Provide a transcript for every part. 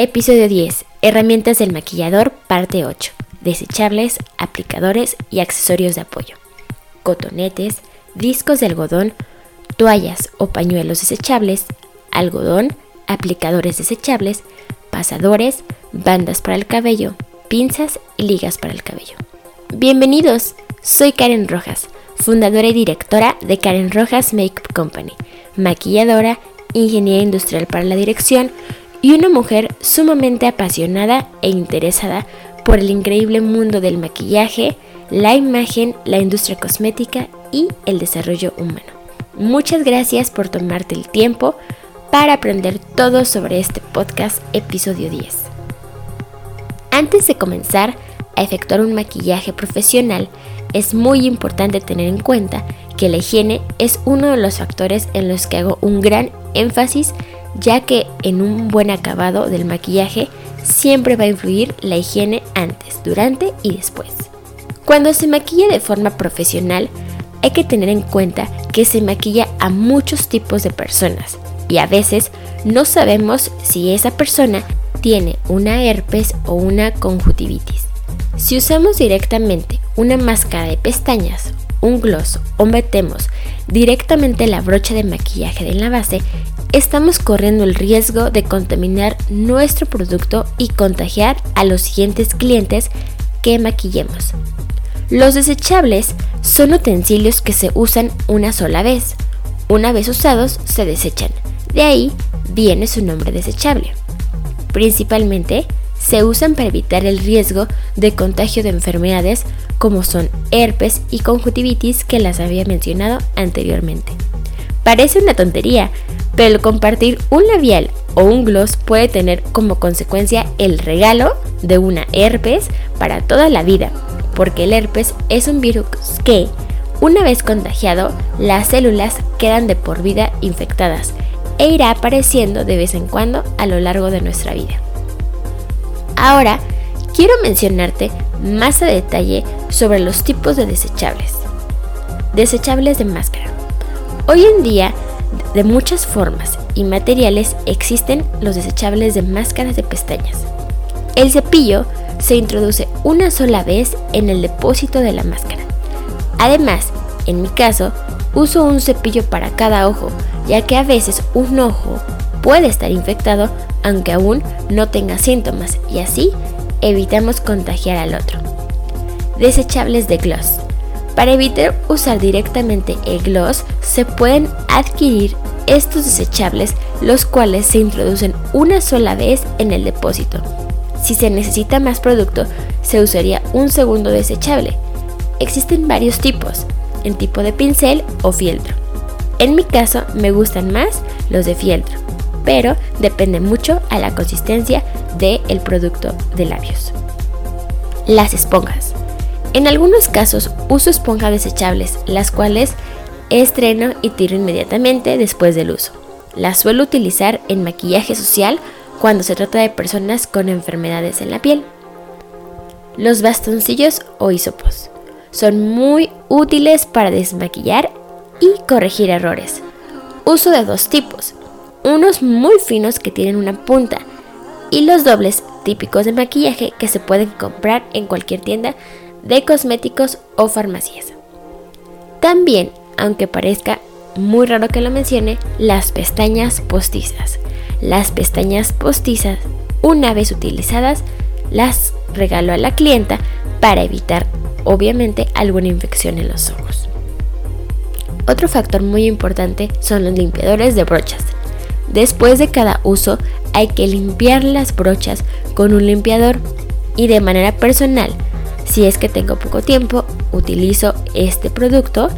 Episodio 10. Herramientas del maquillador, parte 8. Desechables, aplicadores y accesorios de apoyo. Cotonetes, discos de algodón, toallas o pañuelos desechables, algodón, aplicadores desechables, pasadores, bandas para el cabello, pinzas y ligas para el cabello. Bienvenidos, soy Karen Rojas, fundadora y directora de Karen Rojas Makeup Company, maquilladora, ingeniera industrial para la dirección, y una mujer sumamente apasionada e interesada por el increíble mundo del maquillaje, la imagen, la industria cosmética y el desarrollo humano. Muchas gracias por tomarte el tiempo para aprender todo sobre este podcast episodio 10. Antes de comenzar a efectuar un maquillaje profesional, es muy importante tener en cuenta que la higiene es uno de los factores en los que hago un gran énfasis ya que en un buen acabado del maquillaje siempre va a influir la higiene antes, durante y después. Cuando se maquilla de forma profesional, hay que tener en cuenta que se maquilla a muchos tipos de personas y a veces no sabemos si esa persona tiene una herpes o una conjuntivitis. Si usamos directamente una máscara de pestañas, un gloss o metemos directamente la brocha de maquillaje de la base, estamos corriendo el riesgo de contaminar nuestro producto y contagiar a los siguientes clientes que maquillemos. Los desechables son utensilios que se usan una sola vez. Una vez usados, se desechan. De ahí viene su nombre desechable. Principalmente, se usan para evitar el riesgo de contagio de enfermedades como son herpes y conjuntivitis que las había mencionado anteriormente. Parece una tontería, pero el compartir un labial o un gloss puede tener como consecuencia el regalo de una herpes para toda la vida, porque el herpes es un virus que, una vez contagiado, las células quedan de por vida infectadas e irá apareciendo de vez en cuando a lo largo de nuestra vida. Ahora, quiero mencionarte más a detalle sobre los tipos de desechables. Desechables de máscara. Hoy en día de muchas formas y materiales existen los desechables de máscaras de pestañas. El cepillo se introduce una sola vez en el depósito de la máscara. Además, en mi caso, uso un cepillo para cada ojo, ya que a veces un ojo puede estar infectado aunque aún no tenga síntomas y así evitamos contagiar al otro. Desechables de gloss. Para evitar usar directamente el gloss, se pueden adquirir estos desechables, los cuales se introducen una sola vez en el depósito. Si se necesita más producto, se usaría un segundo desechable. Existen varios tipos, en tipo de pincel o fieltro. En mi caso me gustan más los de fieltro, pero depende mucho a la consistencia del producto de labios. Las esponjas. En algunos casos uso esponjas desechables, las cuales estreno y tiro inmediatamente después del uso. Las suelo utilizar en maquillaje social cuando se trata de personas con enfermedades en la piel. Los bastoncillos o hisopos son muy útiles para desmaquillar y corregir errores. Uso de dos tipos, unos muy finos que tienen una punta y los dobles típicos de maquillaje que se pueden comprar en cualquier tienda de cosméticos o farmacias. También, aunque parezca muy raro que lo mencione, las pestañas postizas. Las pestañas postizas, una vez utilizadas, las regalo a la clienta para evitar obviamente alguna infección en los ojos. Otro factor muy importante son los limpiadores de brochas. Después de cada uso hay que limpiar las brochas con un limpiador y de manera personal, si es que tengo poco tiempo, utilizo este producto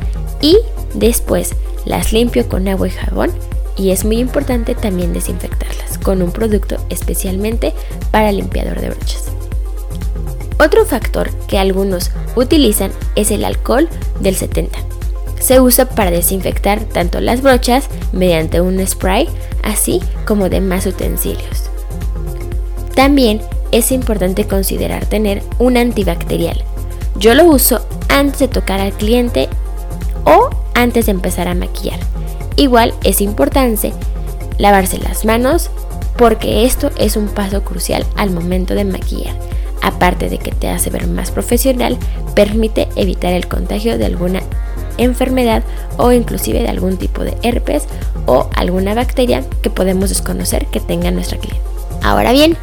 y después las limpio con agua y jabón y es muy importante también desinfectarlas con un producto especialmente para limpiador de brochas. Otro factor que algunos utilizan es el alcohol del 70. Se usa para desinfectar tanto las brochas mediante un spray, así como demás utensilios. También es importante considerar tener un antibacterial. Yo lo uso antes de tocar al cliente o antes de empezar a maquillar. Igual es importante lavarse las manos porque esto es un paso crucial al momento de maquillar aparte de que te hace ver más profesional, permite evitar el contagio de alguna enfermedad o inclusive de algún tipo de herpes o alguna bacteria que podemos desconocer que tenga nuestra cliente. Ahora bien,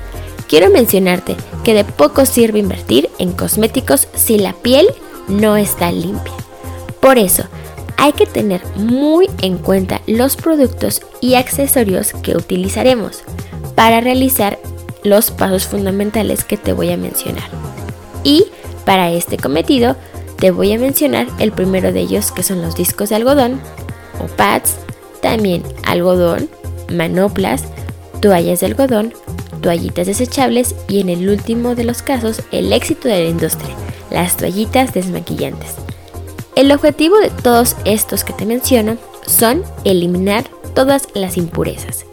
quiero mencionarte que de poco sirve invertir en cosméticos si la piel no está limpia. Por eso, hay que tener muy en cuenta los productos y accesorios que utilizaremos para realizar los pasos fundamentales que te voy a mencionar. Y para este cometido te voy a mencionar el primero de ellos que son los discos de algodón o pads, también algodón, manoplas, toallas de algodón, toallitas desechables y en el último de los casos el éxito de la industria, las toallitas desmaquillantes. El objetivo de todos estos que te menciono son eliminar todas las impurezas.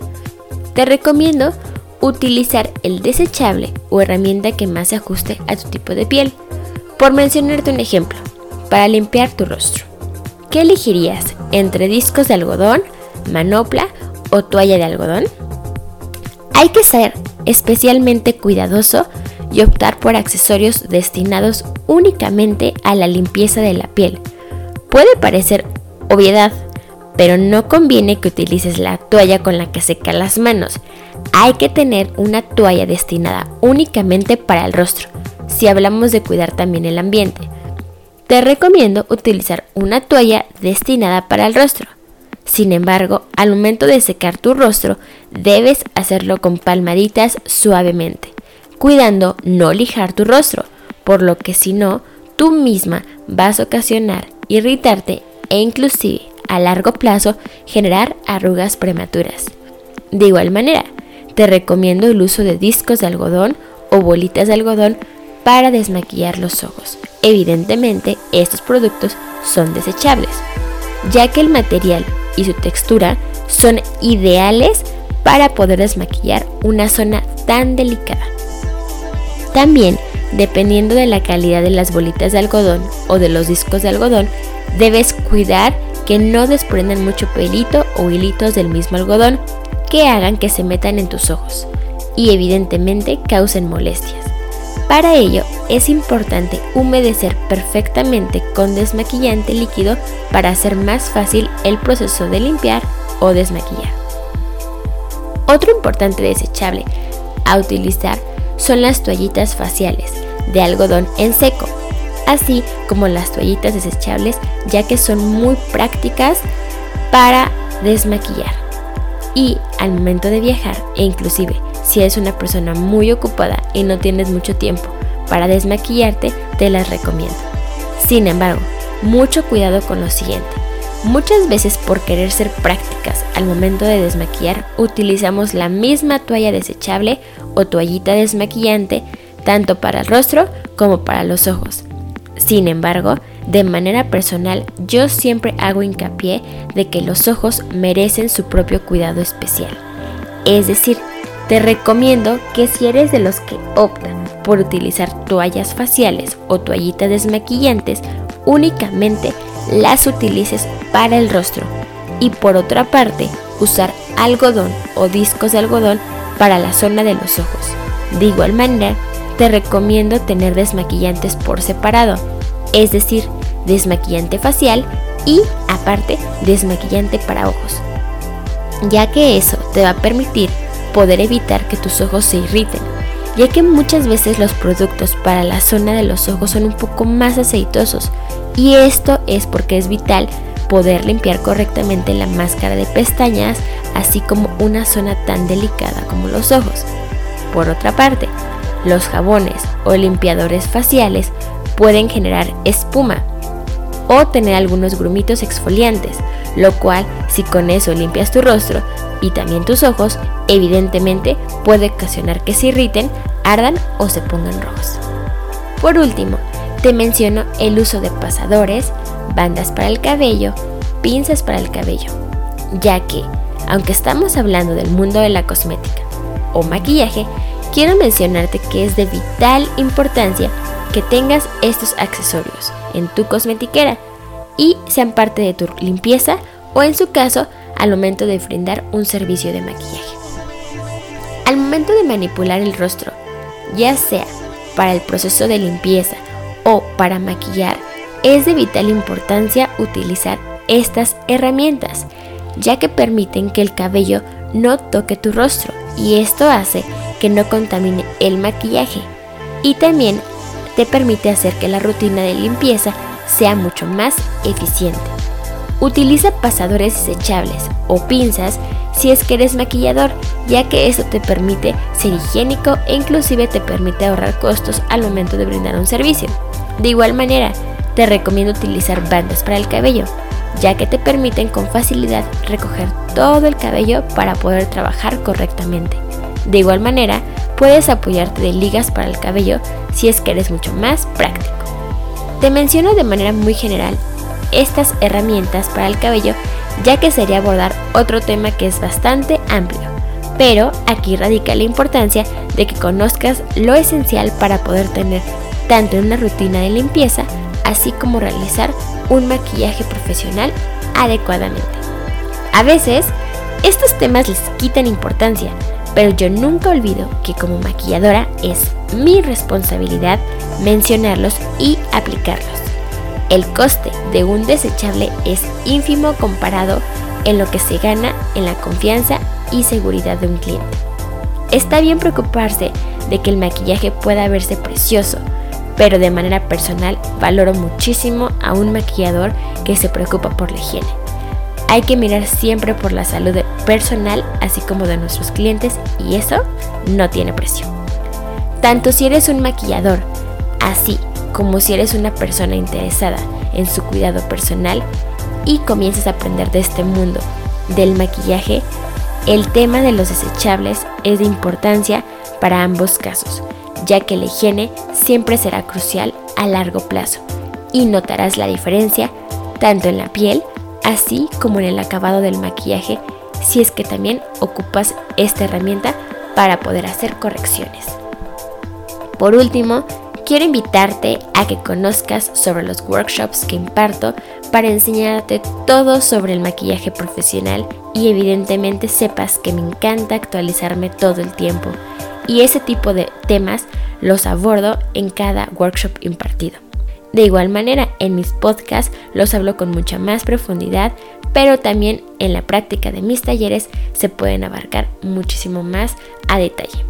Te recomiendo utilizar el desechable o herramienta que más se ajuste a tu tipo de piel. Por mencionarte un ejemplo, para limpiar tu rostro. ¿Qué elegirías entre discos de algodón, manopla o toalla de algodón? Hay que ser especialmente cuidadoso y optar por accesorios destinados únicamente a la limpieza de la piel. Puede parecer obviedad, pero no conviene que utilices la toalla con la que seca las manos. Hay que tener una toalla destinada únicamente para el rostro, si hablamos de cuidar también el ambiente. Te recomiendo utilizar una toalla destinada para el rostro. Sin embargo, al momento de secar tu rostro, debes hacerlo con palmaditas suavemente, cuidando no lijar tu rostro, por lo que si no, tú misma vas a ocasionar irritarte e inclusive a largo plazo generar arrugas prematuras. De igual manera, te recomiendo el uso de discos de algodón o bolitas de algodón para desmaquillar los ojos. Evidentemente, estos productos son desechables, ya que el material y su textura son ideales para poder desmaquillar una zona tan delicada. También, dependiendo de la calidad de las bolitas de algodón o de los discos de algodón, debes cuidar que no desprendan mucho pelito o hilitos del mismo algodón que hagan que se metan en tus ojos y evidentemente causen molestias. Para ello es importante humedecer perfectamente con desmaquillante líquido para hacer más fácil el proceso de limpiar o desmaquillar. Otro importante desechable a utilizar son las toallitas faciales de algodón en seco así como las toallitas desechables ya que son muy prácticas para desmaquillar. y al momento de viajar e inclusive si eres una persona muy ocupada y no tienes mucho tiempo para desmaquillarte, te las recomiendo. Sin embargo, mucho cuidado con lo siguiente. Muchas veces por querer ser prácticas al momento de desmaquillar utilizamos la misma toalla desechable o toallita desmaquillante tanto para el rostro como para los ojos. Sin embargo, de manera personal yo siempre hago hincapié de que los ojos merecen su propio cuidado especial. Es decir, te recomiendo que si eres de los que optan por utilizar toallas faciales o toallitas desmaquillantes, únicamente las utilices para el rostro y por otra parte usar algodón o discos de algodón para la zona de los ojos. De igual manera, te recomiendo tener desmaquillantes por separado, es decir, desmaquillante facial y aparte desmaquillante para ojos, ya que eso te va a permitir poder evitar que tus ojos se irriten, ya que muchas veces los productos para la zona de los ojos son un poco más aceitosos y esto es porque es vital poder limpiar correctamente la máscara de pestañas, así como una zona tan delicada como los ojos. Por otra parte, los jabones o limpiadores faciales pueden generar espuma o tener algunos grumitos exfoliantes, lo cual si con eso limpias tu rostro y también tus ojos, evidentemente puede ocasionar que se irriten, ardan o se pongan rojos. Por último, te menciono el uso de pasadores, bandas para el cabello, pinzas para el cabello, ya que, aunque estamos hablando del mundo de la cosmética o maquillaje, quiero mencionarte que es de vital importancia que tengas estos accesorios en tu cosmetiquera y sean parte de tu limpieza o en su caso al momento de brindar un servicio de maquillaje. Al momento de manipular el rostro, ya sea para el proceso de limpieza o para maquillar, es de vital importancia utilizar estas herramientas, ya que permiten que el cabello no toque tu rostro y esto hace que no contamine el maquillaje y también te permite hacer que la rutina de limpieza sea mucho más eficiente. Utiliza pasadores desechables o pinzas si es que eres maquillador, ya que eso te permite ser higiénico e inclusive te permite ahorrar costos al momento de brindar un servicio. De igual manera, te recomiendo utilizar bandas para el cabello, ya que te permiten con facilidad recoger todo el cabello para poder trabajar correctamente. De igual manera, puedes apoyarte de ligas para el cabello si es que eres mucho más práctico. Te menciono de manera muy general estas herramientas para el cabello ya que sería abordar otro tema que es bastante amplio. Pero aquí radica la importancia de que conozcas lo esencial para poder tener tanto una rutina de limpieza así como realizar un maquillaje profesional adecuadamente. A veces, estos temas les quitan importancia, pero yo nunca olvido que como maquilladora es mi responsabilidad mencionarlos y aplicarlos. El coste de un desechable es ínfimo comparado en lo que se gana en la confianza y seguridad de un cliente. Está bien preocuparse de que el maquillaje pueda verse precioso, pero de manera personal valoro muchísimo a un maquillador que se preocupa por la higiene. Hay que mirar siempre por la salud personal así como de nuestros clientes y eso no tiene precio. Tanto si eres un maquillador, así como si eres una persona interesada en su cuidado personal y comienzas a aprender de este mundo del maquillaje, el tema de los desechables es de importancia para ambos casos, ya que la higiene siempre será crucial a largo plazo y notarás la diferencia tanto en la piel así como en el acabado del maquillaje si es que también ocupas esta herramienta para poder hacer correcciones. Por último, quiero invitarte a que conozcas sobre los workshops que imparto para enseñarte todo sobre el maquillaje profesional y evidentemente sepas que me encanta actualizarme todo el tiempo y ese tipo de temas los abordo en cada workshop impartido. De igual manera, en mis podcasts los hablo con mucha más profundidad, pero también en la práctica de mis talleres se pueden abarcar muchísimo más a detalle.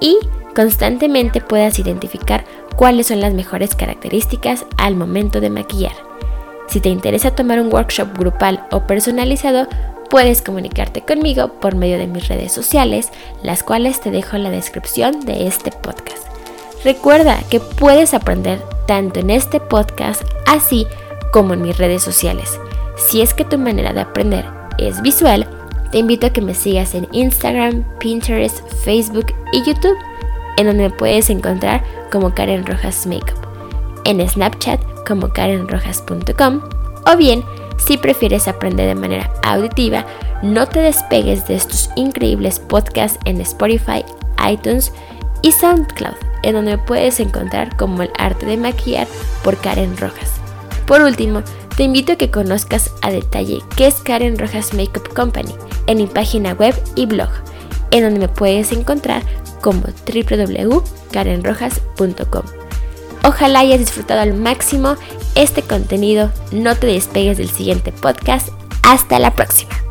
Y constantemente puedas identificar cuáles son las mejores características al momento de maquillar. Si te interesa tomar un workshop grupal o personalizado, puedes comunicarte conmigo por medio de mis redes sociales, las cuales te dejo en la descripción de este podcast. Recuerda que puedes aprender tanto en este podcast así como en mis redes sociales. Si es que tu manera de aprender es visual, te invito a que me sigas en Instagram, Pinterest, Facebook y YouTube, en donde puedes encontrar como Karen Rojas Makeup, en Snapchat como karenrojas.com o bien si prefieres aprender de manera auditiva, no te despegues de estos increíbles podcasts en Spotify, iTunes y SoundCloud, en donde puedes encontrar como el arte de maquillar por Karen Rojas. Por último, te invito a que conozcas a detalle qué es Karen Rojas Makeup Company en mi página web y blog, en donde me puedes encontrar como www.karenrojas.com. Ojalá hayas disfrutado al máximo este contenido. No te despegues del siguiente podcast. Hasta la próxima.